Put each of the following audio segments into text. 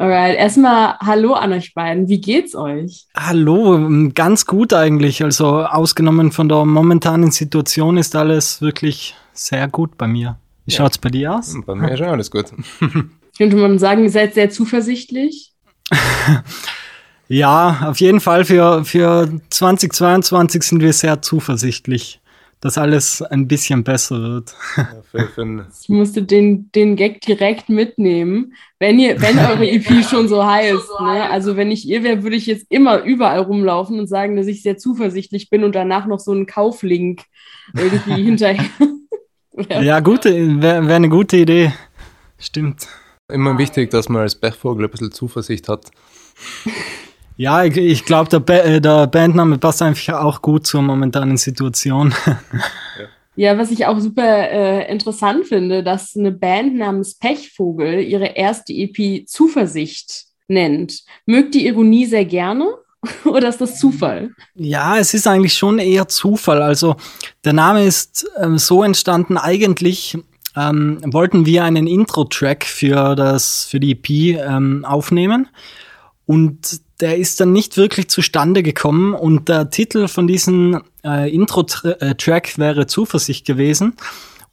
Alright, erstmal Hallo an euch beiden. Wie geht's euch? Hallo, ähm, ganz gut eigentlich. Also ausgenommen von der momentanen Situation ist alles wirklich sehr gut bei mir. Wie ja. schaut's bei dir aus? Bei mir ist auch alles gut. Könnte man sagen, ihr seid sehr zuversichtlich? ja, auf jeden Fall für, für 2022 sind wir sehr zuversichtlich dass alles ein bisschen besser wird. ich musste den, den Gag direkt mitnehmen, wenn ihr, wenn eure EP schon so heißt. Ne? Also wenn ich ihr wäre, würde ich jetzt immer überall rumlaufen und sagen, dass ich sehr zuversichtlich bin und danach noch so einen Kauflink irgendwie hinterher. ja, gute, wäre wär eine gute Idee. Stimmt. Immer wichtig, dass man als Bergvogel ein bisschen Zuversicht hat. Ja, ich, ich glaube, der, ba äh, der Bandname passt einfach auch gut zur momentanen Situation. Ja, was ich auch super äh, interessant finde, dass eine Band namens Pechvogel ihre erste EP Zuversicht nennt. Mögt die Ironie sehr gerne? Oder ist das Zufall? Ja, es ist eigentlich schon eher Zufall. Also der Name ist ähm, so entstanden, eigentlich ähm, wollten wir einen Intro-Track für, für die EP ähm, aufnehmen. Und der ist dann nicht wirklich zustande gekommen und der Titel von diesem äh, Intro-Track wäre Zuversicht gewesen.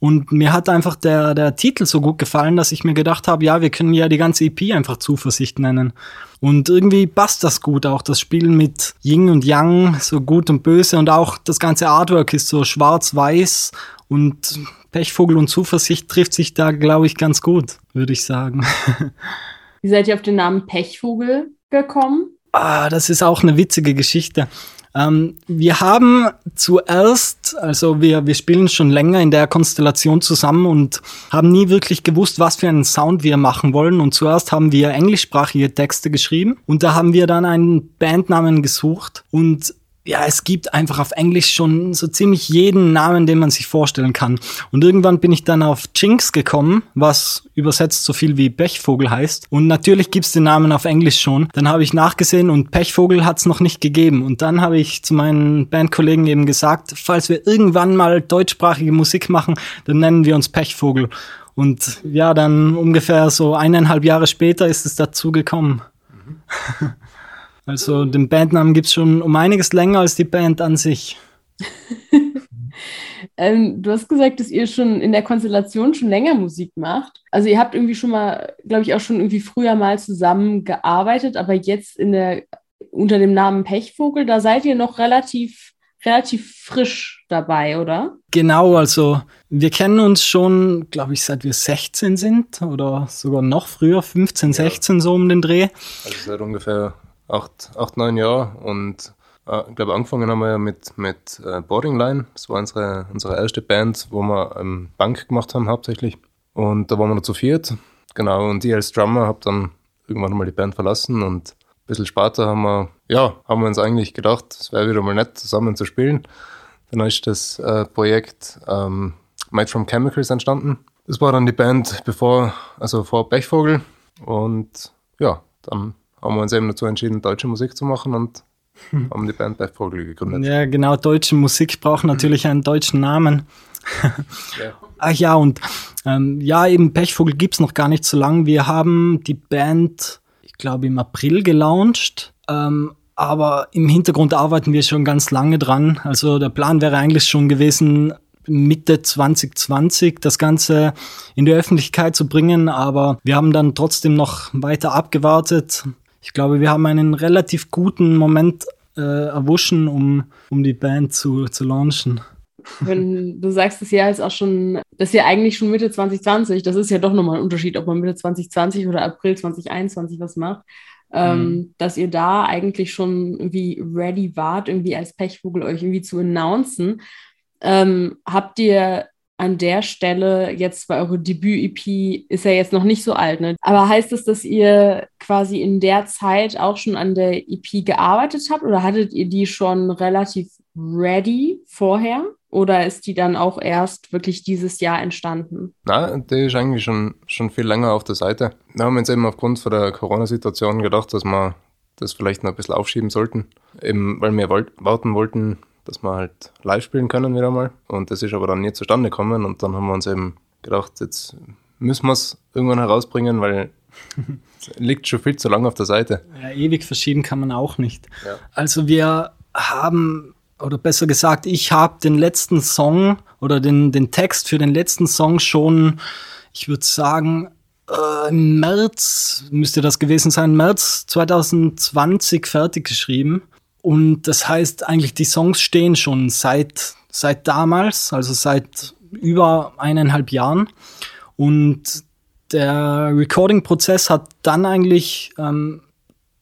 Und mir hat einfach der, der Titel so gut gefallen, dass ich mir gedacht habe, ja, wir können ja die ganze EP einfach Zuversicht nennen. Und irgendwie passt das gut auch, das Spiel mit Ying und Yang, so gut und böse und auch das ganze Artwork ist so schwarz-weiß und Pechvogel und Zuversicht trifft sich da, glaube ich, ganz gut, würde ich sagen. Wie seid ihr auf den Namen Pechvogel gekommen? Ah, das ist auch eine witzige Geschichte. Ähm, wir haben zuerst, also wir, wir spielen schon länger in der Konstellation zusammen und haben nie wirklich gewusst, was für einen Sound wir machen wollen. Und zuerst haben wir englischsprachige Texte geschrieben und da haben wir dann einen Bandnamen gesucht und ja, es gibt einfach auf Englisch schon so ziemlich jeden Namen, den man sich vorstellen kann. Und irgendwann bin ich dann auf Jinx gekommen, was übersetzt so viel wie Pechvogel heißt. Und natürlich gibt's den Namen auf Englisch schon. Dann habe ich nachgesehen und Pechvogel hat's noch nicht gegeben. Und dann habe ich zu meinen Bandkollegen eben gesagt, falls wir irgendwann mal deutschsprachige Musik machen, dann nennen wir uns Pechvogel. Und ja, dann ungefähr so eineinhalb Jahre später ist es dazu gekommen. Mhm. Also den Bandnamen gibt es schon um einiges länger als die Band an sich. ähm, du hast gesagt, dass ihr schon in der Konstellation schon länger Musik macht. Also ihr habt irgendwie schon mal, glaube ich, auch schon irgendwie früher mal zusammen gearbeitet, aber jetzt in der unter dem Namen Pechvogel, da seid ihr noch relativ relativ frisch dabei, oder? Genau, also wir kennen uns schon, glaube ich, seit wir 16 sind oder sogar noch früher, 15, 16 ja. so um den Dreh. Also seit ungefähr acht, acht neun Jahre und äh, ich glaube, angefangen haben wir ja mit, mit äh, Boarding Line. Das war unsere, unsere erste Band, wo wir ähm, Bank gemacht haben hauptsächlich. Und da waren wir noch zu viert. Genau, und ich als Drummer habe dann irgendwann mal die Band verlassen und ein bisschen später haben wir, ja, haben wir uns eigentlich gedacht, es wäre wieder mal nett, zusammen zu spielen. Dann ist das äh, Projekt ähm, Made from Chemicals entstanden. Das war dann die Band bevor, also vor Bechvogel. Und ja, dann haben wir uns eben dazu entschieden, deutsche Musik zu machen und haben die Band Bergvogel gegründet. Ja, genau, deutsche Musik braucht natürlich einen deutschen Namen. ja. Ach ja, und ähm, ja, eben Pechvogel gibt es noch gar nicht so lange. Wir haben die Band, ich glaube, im April gelauncht. Ähm, aber im Hintergrund arbeiten wir schon ganz lange dran. Also der Plan wäre eigentlich schon gewesen, Mitte 2020 das Ganze in die Öffentlichkeit zu bringen, aber wir haben dann trotzdem noch weiter abgewartet, ich glaube, wir haben einen relativ guten Moment äh, erwuschen, um, um die Band zu, zu launchen. Wenn du sagst, das Jahr ist auch schon, das ist ja eigentlich schon Mitte 2020, das ist ja doch nochmal ein Unterschied, ob man Mitte 2020 oder April 2021 was macht, ähm, mhm. dass ihr da eigentlich schon irgendwie ready wart, irgendwie als Pechvogel euch irgendwie zu announcen. Ähm, habt ihr an der Stelle jetzt bei eure Debüt-EP ist ja jetzt noch nicht so alt, ne? Aber heißt das, dass ihr quasi in der Zeit auch schon an der EP gearbeitet habt oder hattet ihr die schon relativ ready vorher? Oder ist die dann auch erst wirklich dieses Jahr entstanden? Nein, die ist eigentlich schon, schon viel länger auf der Seite. Wir haben jetzt eben aufgrund von der Corona-Situation gedacht, dass wir das vielleicht noch ein bisschen aufschieben sollten. Eben, weil wir warten wollten, dass wir halt live spielen können wieder mal. Und das ist aber dann nie zustande gekommen und dann haben wir uns eben gedacht, jetzt müssen wir es irgendwann herausbringen, weil liegt schon viel zu lange auf der Seite. Ja, ewig verschieben kann man auch nicht. Ja. Also wir haben, oder besser gesagt, ich habe den letzten Song oder den, den Text für den letzten Song schon, ich würde sagen, äh, im März müsste das gewesen sein, März 2020 fertig geschrieben. Und das heißt eigentlich, die Songs stehen schon seit, seit damals, also seit über eineinhalb Jahren. Und der Recording-Prozess hat dann eigentlich ähm,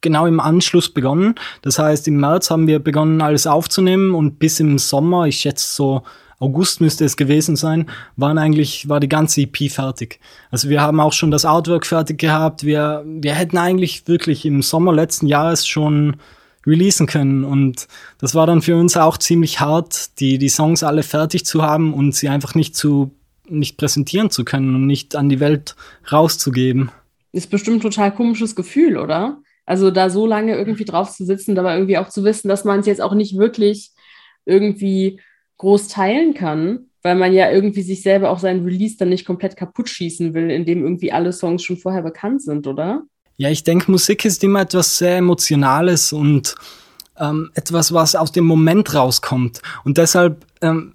genau im Anschluss begonnen. Das heißt, im März haben wir begonnen, alles aufzunehmen und bis im Sommer, ich schätze so August müsste es gewesen sein, waren eigentlich, war die ganze EP fertig. Also wir haben auch schon das Artwork fertig gehabt. Wir, wir hätten eigentlich wirklich im Sommer letzten Jahres schon releasen können. Und das war dann für uns auch ziemlich hart, die, die Songs alle fertig zu haben und sie einfach nicht zu, nicht präsentieren zu können und nicht an die Welt rauszugeben. Ist bestimmt ein total komisches Gefühl, oder? Also da so lange irgendwie drauf zu sitzen, dabei irgendwie auch zu wissen, dass man es jetzt auch nicht wirklich irgendwie groß teilen kann, weil man ja irgendwie sich selber auch seinen Release dann nicht komplett kaputt schießen will, indem irgendwie alle Songs schon vorher bekannt sind, oder? Ja, ich denke, Musik ist immer etwas sehr Emotionales und ähm, etwas, was aus dem Moment rauskommt. Und deshalb, ähm,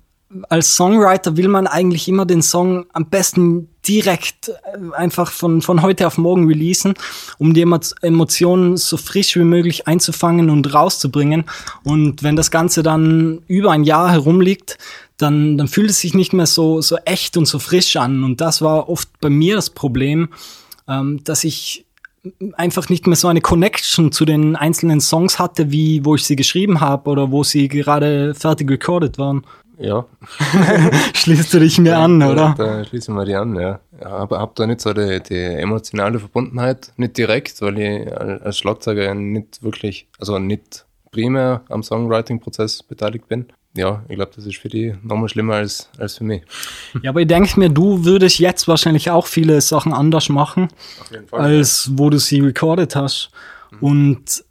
als Songwriter will man eigentlich immer den Song am besten direkt äh, einfach von, von heute auf morgen releasen, um die Emotionen so frisch wie möglich einzufangen und rauszubringen. Und wenn das Ganze dann über ein Jahr herumliegt, dann, dann fühlt es sich nicht mehr so, so echt und so frisch an. Und das war oft bei mir das Problem, ähm, dass ich einfach nicht mehr so eine Connection zu den einzelnen Songs hatte, wie wo ich sie geschrieben habe oder wo sie gerade fertig recorded waren. Ja. Schließt du dich mir ja, an, oder? Da, schließen wir die an, ja. ja aber hab da nicht so die, die emotionale Verbundenheit, nicht direkt, weil ich als Schlagzeuger nicht wirklich, also nicht primär am Songwriting-Prozess beteiligt bin ja, ich glaube, das ist für die nochmal schlimmer als, als für mich. Ja, aber ich denke mir, du würdest jetzt wahrscheinlich auch viele Sachen anders machen, Fall, als ja. wo du sie recorded hast. Mhm. Und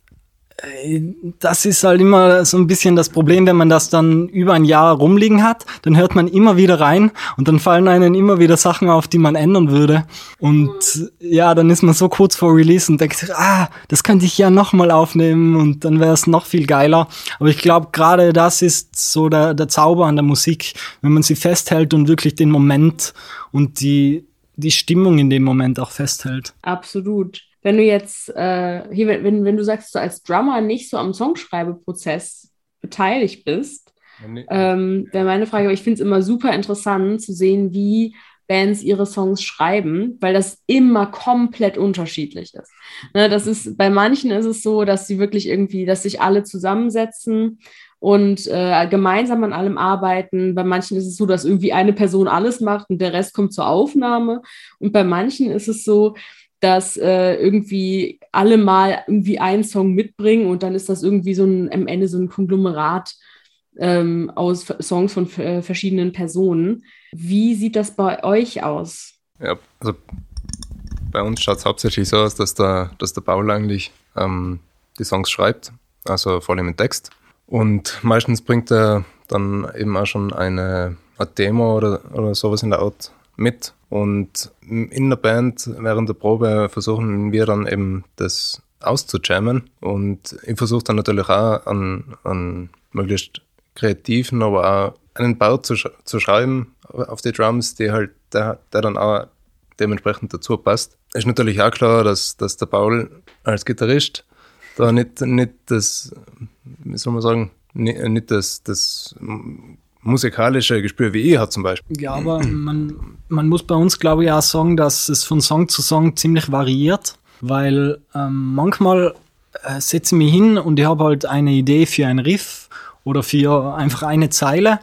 das ist halt immer so ein bisschen das Problem, wenn man das dann über ein Jahr rumliegen hat, dann hört man immer wieder rein und dann fallen einem immer wieder Sachen auf, die man ändern würde. Und ja, dann ist man so kurz vor Release und denkt, ah, das könnte ich ja nochmal aufnehmen und dann wäre es noch viel geiler. Aber ich glaube, gerade das ist so der, der Zauber an der Musik, wenn man sie festhält und wirklich den Moment und die, die Stimmung in dem Moment auch festhält. Absolut wenn du jetzt, äh, hier, wenn, wenn du sagst, du als Drummer nicht so am Songschreibeprozess beteiligt bist, nee. ähm, wäre meine Frage, aber ich finde es immer super interessant zu sehen, wie Bands ihre Songs schreiben, weil das immer komplett unterschiedlich ist. Ne, das ist, bei manchen ist es so, dass sie wirklich irgendwie, dass sich alle zusammensetzen und äh, gemeinsam an allem arbeiten. Bei manchen ist es so, dass irgendwie eine Person alles macht und der Rest kommt zur Aufnahme. Und bei manchen ist es so, dass äh, irgendwie alle mal irgendwie einen Song mitbringen und dann ist das irgendwie so ein am Ende so ein Konglomerat ähm, aus Songs von äh, verschiedenen Personen. Wie sieht das bei euch aus? Ja, also bei uns schaut es hauptsächlich so aus, dass der, dass der Paul eigentlich ähm, die Songs schreibt, also vor allem im Text. Und meistens bringt er dann eben auch schon eine, eine Demo oder, oder sowas in der Art mit. Und in der Band während der Probe versuchen wir dann eben das auszujammen. Und ich versuche dann natürlich auch an, an möglichst kreativen, aber auch einen Bau zu, sch zu schreiben auf die Drums, die halt, der, der dann auch dementsprechend dazu passt. Ist natürlich auch klar, dass, dass der Paul als Gitarrist da nicht, nicht das, wie soll man sagen, nicht, nicht das, das musikalische Gespür wie ich hat zum Beispiel. Ja, aber man, man muss bei uns, glaube ich, auch sagen, dass es von Song zu Song ziemlich variiert, weil ähm, manchmal äh, setze ich mich hin und ich habe halt eine Idee für ein Riff oder für einfach eine Zeile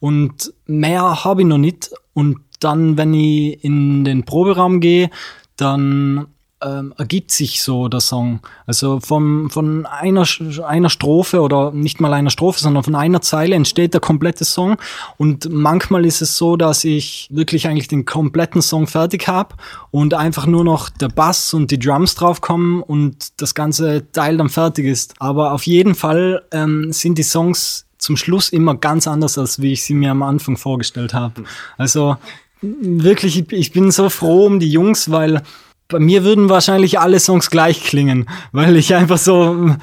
und mehr habe ich noch nicht. Und dann, wenn ich in den Proberaum gehe, dann ähm, ergibt sich so der Song. Also von, von einer, einer Strophe oder nicht mal einer Strophe, sondern von einer Zeile entsteht der komplette Song. Und manchmal ist es so, dass ich wirklich eigentlich den kompletten Song fertig habe und einfach nur noch der Bass und die Drums draufkommen und das ganze Teil dann fertig ist. Aber auf jeden Fall ähm, sind die Songs zum Schluss immer ganz anders, als wie ich sie mir am Anfang vorgestellt habe. Also wirklich, ich bin so froh um die Jungs, weil bei mir würden wahrscheinlich alle Songs gleich klingen, weil ich einfach so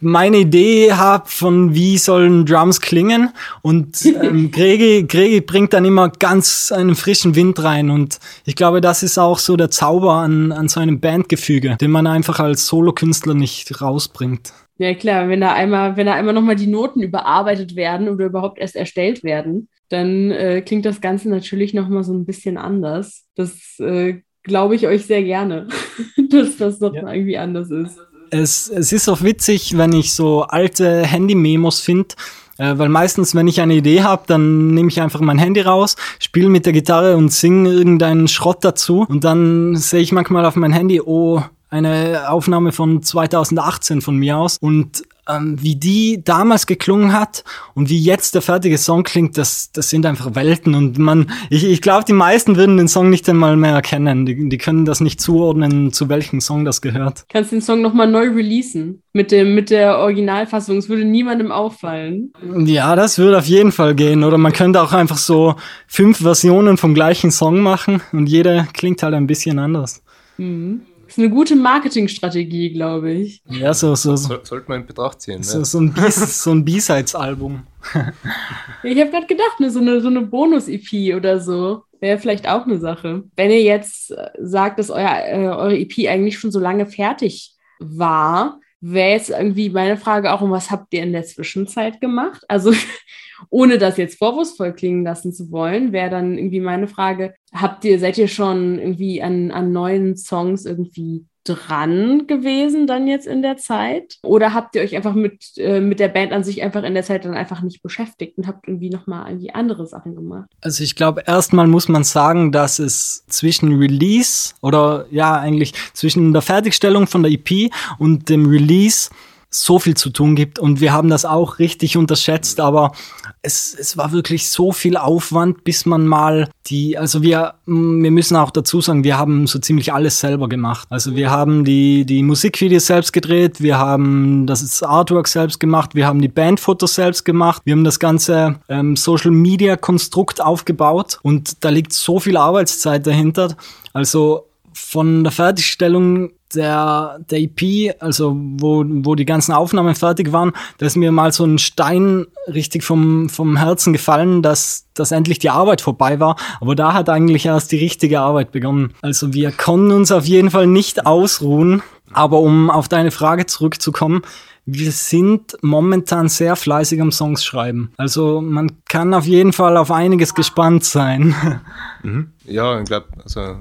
meine Idee habe von wie sollen Drums klingen und ähm, Gregi, Gregi bringt dann immer ganz einen frischen Wind rein und ich glaube, das ist auch so der Zauber an, an so einem Bandgefüge, den man einfach als Solokünstler nicht rausbringt. Ja klar, wenn da einmal, wenn da einmal nochmal die Noten überarbeitet werden oder überhaupt erst erstellt werden, dann äh, klingt das Ganze natürlich nochmal so ein bisschen anders. Das äh, glaube ich euch sehr gerne, dass das noch ja. irgendwie anders ist. Es, es ist auch witzig, wenn ich so alte Handy-Memos finde, äh, weil meistens, wenn ich eine Idee habe, dann nehme ich einfach mein Handy raus, spiele mit der Gitarre und singe irgendeinen Schrott dazu und dann sehe ich manchmal auf mein Handy, oh, eine Aufnahme von 2018 von mir aus und ähm, wie die damals geklungen hat und wie jetzt der fertige Song klingt, das, das sind einfach Welten und man, ich, ich glaube, die meisten würden den Song nicht einmal mehr erkennen. Die, die können das nicht zuordnen, zu welchem Song das gehört. Kannst den Song nochmal neu releasen mit dem, mit der Originalfassung. Es würde niemandem auffallen. Ja, das würde auf jeden Fall gehen. Oder man könnte auch einfach so fünf Versionen vom gleichen Song machen und jeder klingt halt ein bisschen anders. Mhm ist eine gute Marketingstrategie, glaube ich. Ja, so, so. so sollte man in Betracht ziehen. So, ne? so ein, B so B-Sides-Album. ich habe gerade gedacht, ne, so eine, so eine Bonus-EP oder so. Wäre vielleicht auch eine Sache. Wenn ihr jetzt äh, sagt, dass euer, äh, eure EP eigentlich schon so lange fertig war, wäre jetzt irgendwie meine Frage auch, um was habt ihr in der Zwischenzeit gemacht? Also ohne das jetzt vorwurfsvoll klingen lassen zu wollen, wäre dann irgendwie meine Frage, habt ihr, seid ihr schon irgendwie an, an neuen Songs irgendwie dran gewesen dann jetzt in der Zeit? Oder habt ihr euch einfach mit, äh, mit der Band an sich einfach in der Zeit dann einfach nicht beschäftigt und habt irgendwie nochmal irgendwie andere Sachen gemacht? Also ich glaube, erstmal muss man sagen, dass es zwischen Release oder ja eigentlich zwischen der Fertigstellung von der EP und dem Release so viel zu tun gibt und wir haben das auch richtig unterschätzt, aber es, es war wirklich so viel Aufwand, bis man mal die, also wir, wir müssen auch dazu sagen, wir haben so ziemlich alles selber gemacht. Also wir haben die, die Musikvideos selbst gedreht, wir haben das Artwork selbst gemacht, wir haben die Bandfotos selbst gemacht, wir haben das ganze ähm, Social Media Konstrukt aufgebaut und da liegt so viel Arbeitszeit dahinter. Also von der Fertigstellung der, der EP, also wo, wo die ganzen Aufnahmen fertig waren, da ist mir mal so ein Stein richtig vom, vom Herzen gefallen, dass, dass endlich die Arbeit vorbei war. Aber da hat eigentlich erst die richtige Arbeit begonnen. Also wir konnten uns auf jeden Fall nicht ausruhen. Aber um auf deine Frage zurückzukommen, wir sind momentan sehr fleißig am Songs schreiben. Also man kann auf jeden Fall auf einiges gespannt sein. Mhm. Ja, ich glaube, also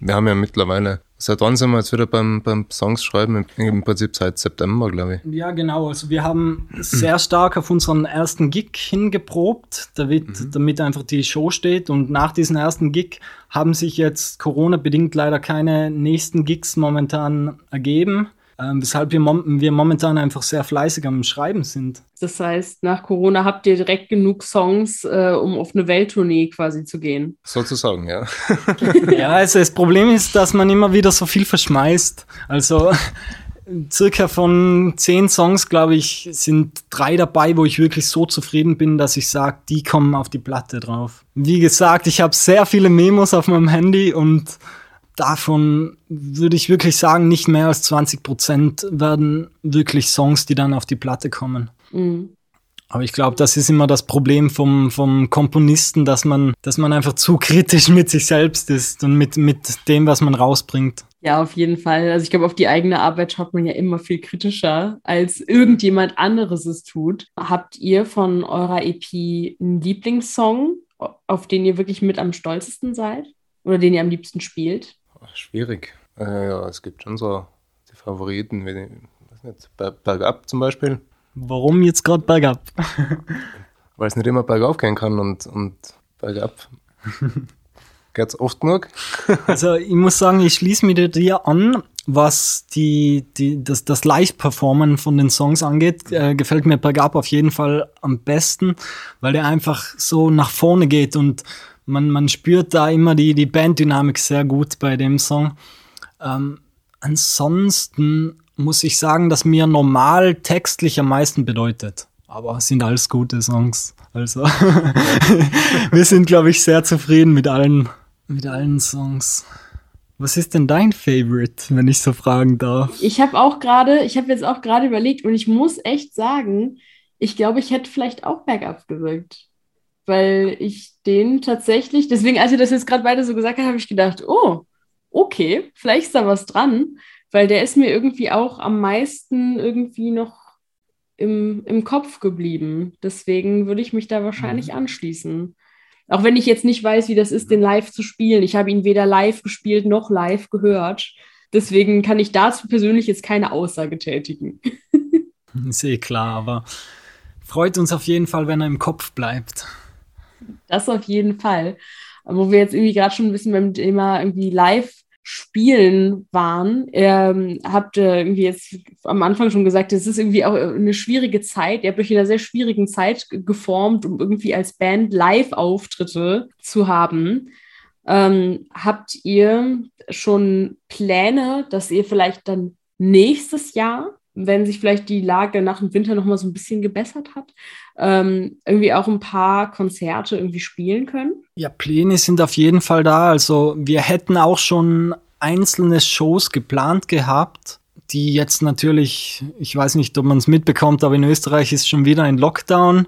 wir haben ja mittlerweile Seit wann sind wir jetzt wieder beim, beim Songs schreiben? Im Prinzip seit September, glaube ich. Ja, genau. Also wir haben sehr stark auf unseren ersten Gig hingeprobt, damit, mhm. damit einfach die Show steht. Und nach diesem ersten Gig haben sich jetzt Corona-bedingt leider keine nächsten Gigs momentan ergeben ähm, weshalb wir, mom wir momentan einfach sehr fleißig am Schreiben sind. Das heißt, nach Corona habt ihr direkt genug Songs, äh, um auf eine Welttournee quasi zu gehen. Sozusagen, ja. ja, also das Problem ist, dass man immer wieder so viel verschmeißt. Also circa von zehn Songs, glaube ich, sind drei dabei, wo ich wirklich so zufrieden bin, dass ich sage, die kommen auf die Platte drauf. Wie gesagt, ich habe sehr viele Memos auf meinem Handy und davon würde ich wirklich sagen, nicht mehr als 20 Prozent werden wirklich Songs, die dann auf die Platte kommen. Mhm. Aber ich glaube, das ist immer das Problem vom, vom Komponisten, dass man, dass man einfach zu kritisch mit sich selbst ist und mit, mit dem, was man rausbringt. Ja, auf jeden Fall. Also ich glaube, auf die eigene Arbeit schaut man ja immer viel kritischer, als irgendjemand anderes es tut. Habt ihr von eurer EP einen Lieblingssong, auf den ihr wirklich mit am stolzesten seid? Oder den ihr am liebsten spielt? Schwierig. Äh, ja, es gibt schon so die Favoriten, wie weiß nicht, Bergab zum Beispiel. Warum jetzt gerade Bergab? Weil es nicht immer bergauf gehen kann und, und bergab geht es oft genug. also ich muss sagen, ich schließe mich dir an, was die, die, das, das Live-Performen von den Songs angeht, äh, gefällt mir Bergab auf jeden Fall am besten, weil der einfach so nach vorne geht und man, man spürt da immer die, die Banddynamik sehr gut bei dem Song. Ähm, ansonsten muss ich sagen, dass mir normal textlich am meisten bedeutet. Aber es sind alles gute Songs. Also wir sind, glaube ich, sehr zufrieden mit allen, mit allen Songs. Was ist denn dein Favorite, wenn ich so fragen darf? Ich habe auch gerade, ich habe jetzt auch gerade überlegt und ich muss echt sagen, ich glaube, ich hätte vielleicht auch Backup gedrückt. Weil ich den tatsächlich, deswegen, als ihr das jetzt gerade beide so gesagt habt, habe ich gedacht, oh, okay, vielleicht ist da was dran, weil der ist mir irgendwie auch am meisten irgendwie noch im, im Kopf geblieben. Deswegen würde ich mich da wahrscheinlich mhm. anschließen. Auch wenn ich jetzt nicht weiß, wie das ist, den live zu spielen. Ich habe ihn weder live gespielt noch live gehört. Deswegen kann ich dazu persönlich jetzt keine Aussage tätigen. Ist eh klar, aber freut uns auf jeden Fall, wenn er im Kopf bleibt. Das auf jeden Fall. Wo wir jetzt irgendwie gerade schon ein bisschen beim Thema irgendwie live Spielen waren. Ähm, habt ihr irgendwie jetzt am Anfang schon gesagt, es ist irgendwie auch eine schwierige Zeit. Ihr habt euch in einer sehr schwierigen Zeit geformt, um irgendwie als Band Live-Auftritte zu haben. Ähm, habt ihr schon Pläne, dass ihr vielleicht dann nächstes Jahr wenn sich vielleicht die Lage nach dem Winter noch mal so ein bisschen gebessert hat, ähm, irgendwie auch ein paar Konzerte irgendwie spielen können? Ja, Pläne sind auf jeden Fall da. Also wir hätten auch schon einzelne Shows geplant gehabt, die jetzt natürlich, ich weiß nicht, ob man es mitbekommt, aber in Österreich ist schon wieder ein Lockdown.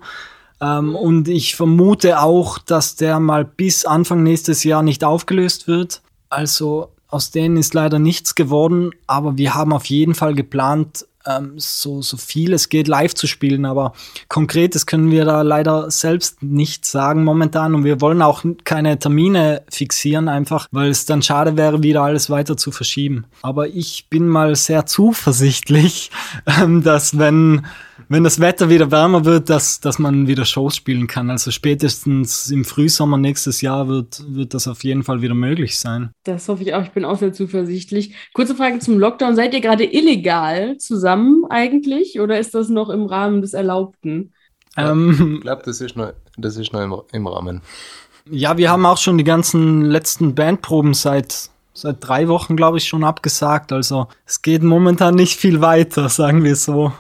Ähm, und ich vermute auch, dass der mal bis Anfang nächstes Jahr nicht aufgelöst wird. Also aus denen ist leider nichts geworden, aber wir haben auf jeden Fall geplant, ähm, so, so viel es geht live zu spielen, aber konkretes können wir da leider selbst nicht sagen momentan und wir wollen auch keine Termine fixieren, einfach weil es dann schade wäre, wieder alles weiter zu verschieben. Aber ich bin mal sehr zuversichtlich, ähm, dass wenn wenn das Wetter wieder wärmer wird, dass, dass man wieder Shows spielen kann. Also spätestens im Frühsommer nächstes Jahr wird, wird das auf jeden Fall wieder möglich sein. Das hoffe ich auch. Ich bin auch sehr zuversichtlich. Kurze Frage zum Lockdown. Seid ihr gerade illegal zusammen eigentlich oder ist das noch im Rahmen des Erlaubten? Ähm, ich glaube, das ist noch, das ist noch im, im Rahmen. Ja, wir haben auch schon die ganzen letzten Bandproben seit seit drei Wochen, glaube ich, schon abgesagt. Also es geht momentan nicht viel weiter, sagen wir so.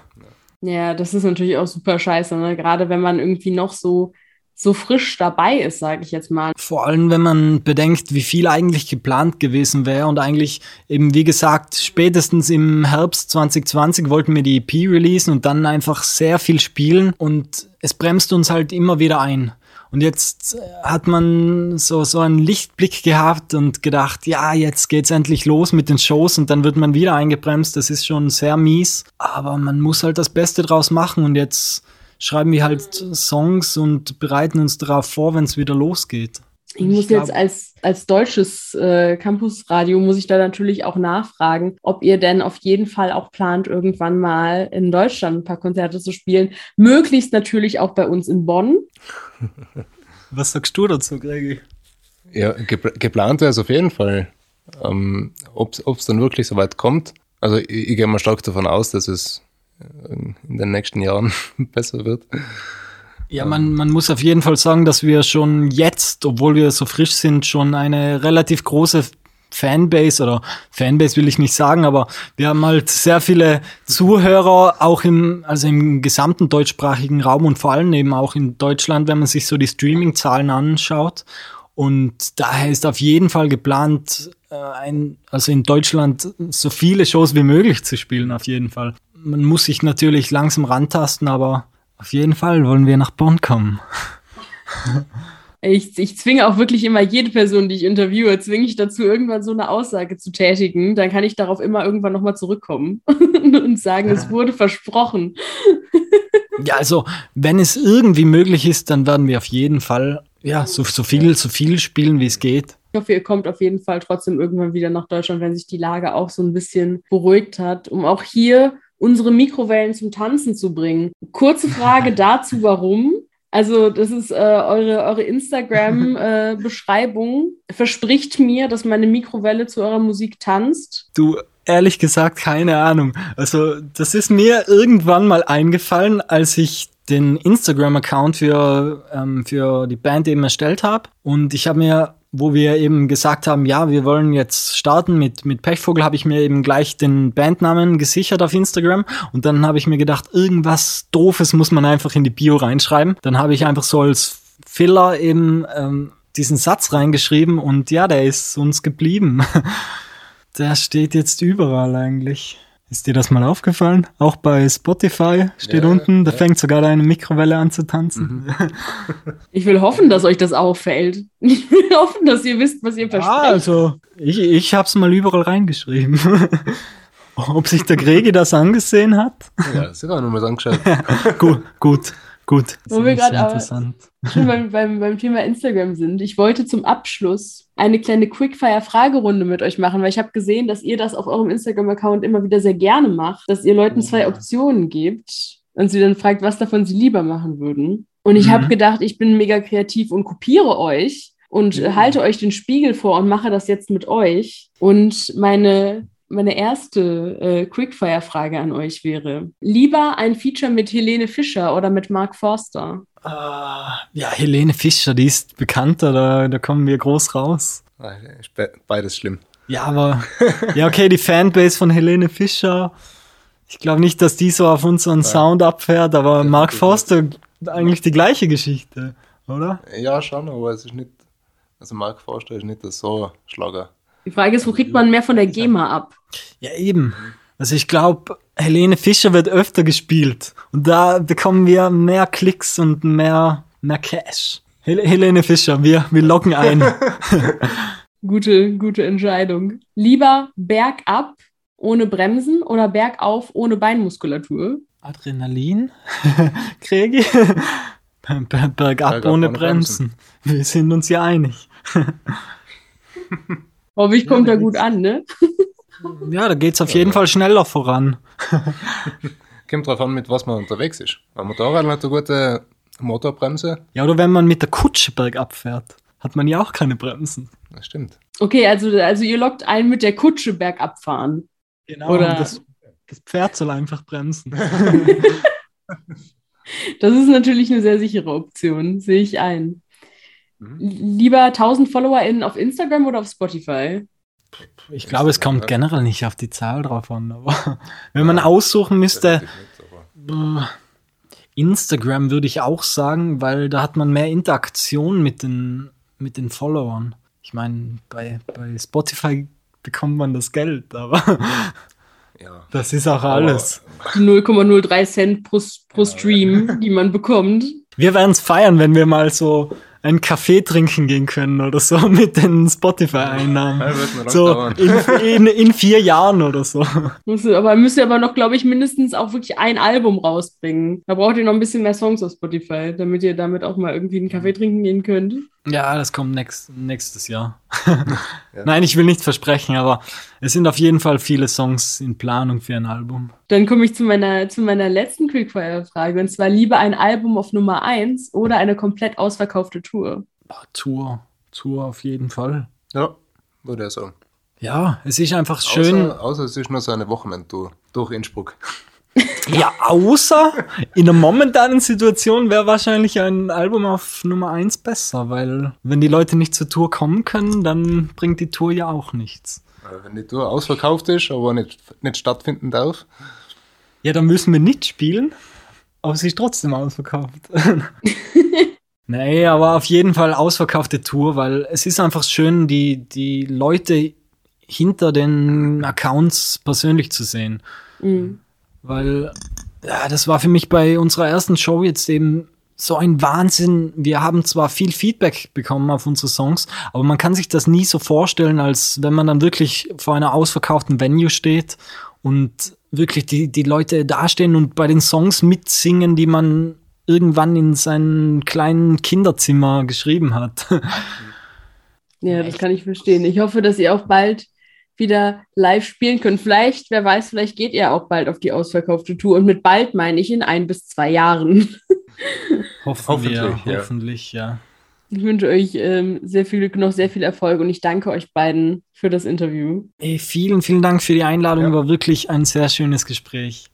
Ja, das ist natürlich auch super scheiße, ne? Gerade wenn man irgendwie noch so so frisch dabei ist, sage ich jetzt mal. Vor allem, wenn man bedenkt, wie viel eigentlich geplant gewesen wäre und eigentlich eben, wie gesagt, spätestens im Herbst 2020 wollten wir die EP releasen und dann einfach sehr viel spielen und es bremst uns halt immer wieder ein. Und jetzt äh, hat man so, so einen Lichtblick gehabt und gedacht, ja, jetzt geht's endlich los mit den Shows und dann wird man wieder eingebremst. Das ist schon sehr mies. Aber man muss halt das Beste draus machen und jetzt schreiben wir halt Songs und bereiten uns darauf vor, wenn es wieder losgeht. Ich muss ich jetzt als, als deutsches äh, Campusradio, muss ich da natürlich auch nachfragen, ob ihr denn auf jeden Fall auch plant, irgendwann mal in Deutschland ein paar Konzerte zu spielen. Möglichst natürlich auch bei uns in Bonn. Was sagst du dazu, Gregi? Ja, gep geplant wäre es auf jeden Fall. Ähm, Ob es dann wirklich so weit kommt. Also ich, ich gehe mal stark davon aus, dass es in den nächsten Jahren besser wird. Ja, man, man muss auf jeden Fall sagen, dass wir schon jetzt, obwohl wir so frisch sind, schon eine relativ große Fanbase oder Fanbase will ich nicht sagen, aber wir haben halt sehr viele Zuhörer auch im, also im gesamten deutschsprachigen Raum und vor allem eben auch in Deutschland, wenn man sich so die Streaming-Zahlen anschaut. Und daher ist auf jeden Fall geplant, äh, ein, also in Deutschland so viele Shows wie möglich zu spielen, auf jeden Fall. Man muss sich natürlich langsam rantasten, aber auf jeden Fall wollen wir nach Bonn kommen. Ich, ich zwinge auch wirklich immer jede Person, die ich interviewe, zwinge ich dazu, irgendwann so eine Aussage zu tätigen. Dann kann ich darauf immer irgendwann nochmal zurückkommen und sagen, es wurde versprochen. ja, also wenn es irgendwie möglich ist, dann werden wir auf jeden Fall ja, so, so viel, so viel spielen, wie es geht. Ich hoffe, ihr kommt auf jeden Fall trotzdem irgendwann wieder nach Deutschland, wenn sich die Lage auch so ein bisschen beruhigt hat, um auch hier unsere Mikrowellen zum Tanzen zu bringen. Kurze Frage dazu, warum? Also, das ist äh, eure, eure Instagram-Beschreibung. Äh, Verspricht mir, dass meine Mikrowelle zu eurer Musik tanzt. Du, ehrlich gesagt, keine Ahnung. Also, das ist mir irgendwann mal eingefallen, als ich den Instagram-Account für, ähm, für die Band eben erstellt habe. Und ich habe mir wo wir eben gesagt haben, ja, wir wollen jetzt starten mit, mit Pechvogel, habe ich mir eben gleich den Bandnamen gesichert auf Instagram und dann habe ich mir gedacht, irgendwas Doofes muss man einfach in die Bio reinschreiben. Dann habe ich einfach so als Filler eben ähm, diesen Satz reingeschrieben und ja, der ist uns geblieben. Der steht jetzt überall eigentlich. Ist dir das mal aufgefallen? Auch bei Spotify steht Ja, unten, da ja. fängt sogar deine Mikrowelle an zu tanzen. Ich will hoffen, dass euch das auffällt. Ich will hoffen, dass ihr wisst, was ihr Ah, versprecht. also ich, ich hab's mal überall reingeschrieben. Ob sich der Gregi das angesehen hat? Ja, sicher noch mal angeschaut. gut, gut, gut. Das Wo wir ist gerade schon beim, beim, beim Thema Instagram sind. Ich wollte zum Abschluss eine kleine Quickfire-Fragerunde mit euch machen, weil ich habe gesehen, dass ihr das auf eurem Instagram-Account immer wieder sehr gerne macht, dass ihr Leuten zwei Optionen gebt und sie dann fragt, was davon sie lieber machen würden. Und ich Mhm. habe gedacht, ich bin mega kreativ und kopiere euch und äh, halte euch den Spiegel vor und mache das jetzt mit euch. Und meine, meine erste äh, Quickfire-Frage an euch wäre, lieber ein Feature mit Helene Fischer oder mit Mark Forster? Ah, ja, Helene Fischer, die ist bekannter, da, da kommen wir groß raus. Beides schlimm. Ja, aber, ja, okay, die Fanbase von Helene Fischer, ich glaube nicht, dass die so auf unseren Sound abfährt, aber Mark Forster, eigentlich die gleiche Geschichte, oder? Ja, schon, aber es ist nicht. Also Mark Forster ist nicht so Schlager. Die Frage ist, wo kriegt man mehr von der GEMA ab? Ja, eben. Also ich glaube, Helene Fischer wird öfter gespielt und da bekommen wir mehr Klicks und mehr, mehr Cash. Hel Helene Fischer, wir, wir loggen ein. Gute, gute Entscheidung. Lieber bergab ohne Bremsen oder bergauf ohne Beinmuskulatur? Adrenalin, Kregi. Ber- Bergab Bergab ohne ohne Bremsen. Wir sind uns ja einig. Hoffe ich, kommt Ja, da gut an, ne? Ja, da geht's auf jeden Fall schneller voran. Kommt drauf an, mit was man unterwegs ist. Ein Motorrad hat eine gute Motorbremse. Ja, oder wenn man mit der Kutsche bergab fährt, hat man ja auch keine Bremsen. Das stimmt. Okay, also, also ihr lockt ein mit der Kutsche bergab fahren. Genau. Oder- das, das Pferd soll einfach bremsen. Das ist natürlich eine sehr sichere Option, sehe ich ein. Mhm. Lieber 1000 FollowerInnen auf Instagram oder auf Spotify? Ich glaube, es kommt generell nicht auf die Zahl drauf an, aber wenn man aussuchen müsste, Instagram würde ich auch sagen, weil da hat man mehr Interaktion mit den, mit den Followern. Ich meine, bei, bei Spotify bekommt man das Geld, aber Ja. das ist auch alles. Die 0,03 Cent pro, pro Stream, die man bekommt. Wir werden es feiern, wenn wir mal so einen Kaffee trinken gehen können oder so mit den Spotify-Einnahmen. So in, in, in vier Jahren oder so. Musst du, aber müsst ihr aber noch, glaube ich, mindestens auch wirklich ein Album rausbringen. Da braucht ihr noch ein bisschen mehr Songs auf Spotify, damit ihr damit auch mal irgendwie einen Kaffee trinken gehen könnt. Ja, das kommt nächst, nächstes Jahr. Nein, ich will nicht versprechen, aber es sind auf jeden Fall viele Songs in Planung für ein Album. Dann komme ich zu meiner, zu meiner letzten Quickfire-Frage. Und zwar lieber ein Album auf Nummer 1 oder eine komplett ausverkaufte Tour. Boah, Tour, Tour auf jeden Fall. Ja, würde ich sagen. Ja, es ist einfach schön. Außer, außer es ist nur so eine Wochenendtour durch Innsbruck. Ja, außer in der momentanen Situation wäre wahrscheinlich ein Album auf Nummer 1 besser, weil wenn die Leute nicht zur Tour kommen können, dann bringt die Tour ja auch nichts. Äh, Wenn die Tour ausverkauft ist, aber nicht, nicht stattfinden darf, Ja, dann müssen wir nicht spielen, aber sie ist trotzdem ausverkauft. nee, aber auf jeden Fall ausverkaufte Tour, weil es ist einfach schön, die, die Leute hinter den Accounts persönlich zu sehen. Mhm. Weil, ja, das war für mich bei unserer ersten Show jetzt eben so ein Wahnsinn. Wir haben zwar viel Feedback bekommen auf unsere Songs, aber man kann sich das nie so vorstellen, als wenn man dann wirklich vor einer ausverkauften Venue steht und wirklich die, die Leute dastehen und bei den Songs mitsingen, die man irgendwann in seinem kleinen Kinderzimmer geschrieben hat. Ja, das kann ich verstehen. Ich hoffe, dass ihr auch bald wieder live spielen könnt. Vielleicht, wer weiß, vielleicht geht ihr auch bald auf die ausverkaufte Tour. Und mit bald meine ich in ein bis zwei Jahren. Hoffen Hoffentlich, wir, ja. hoffentlich, ja. Ich wünsche euch ähm, sehr viel Glück, noch sehr viel Erfolg und ich danke euch beiden für das Interview. Ey, vielen, vielen Dank für die Einladung. Ja. War wirklich ein sehr schönes Gespräch.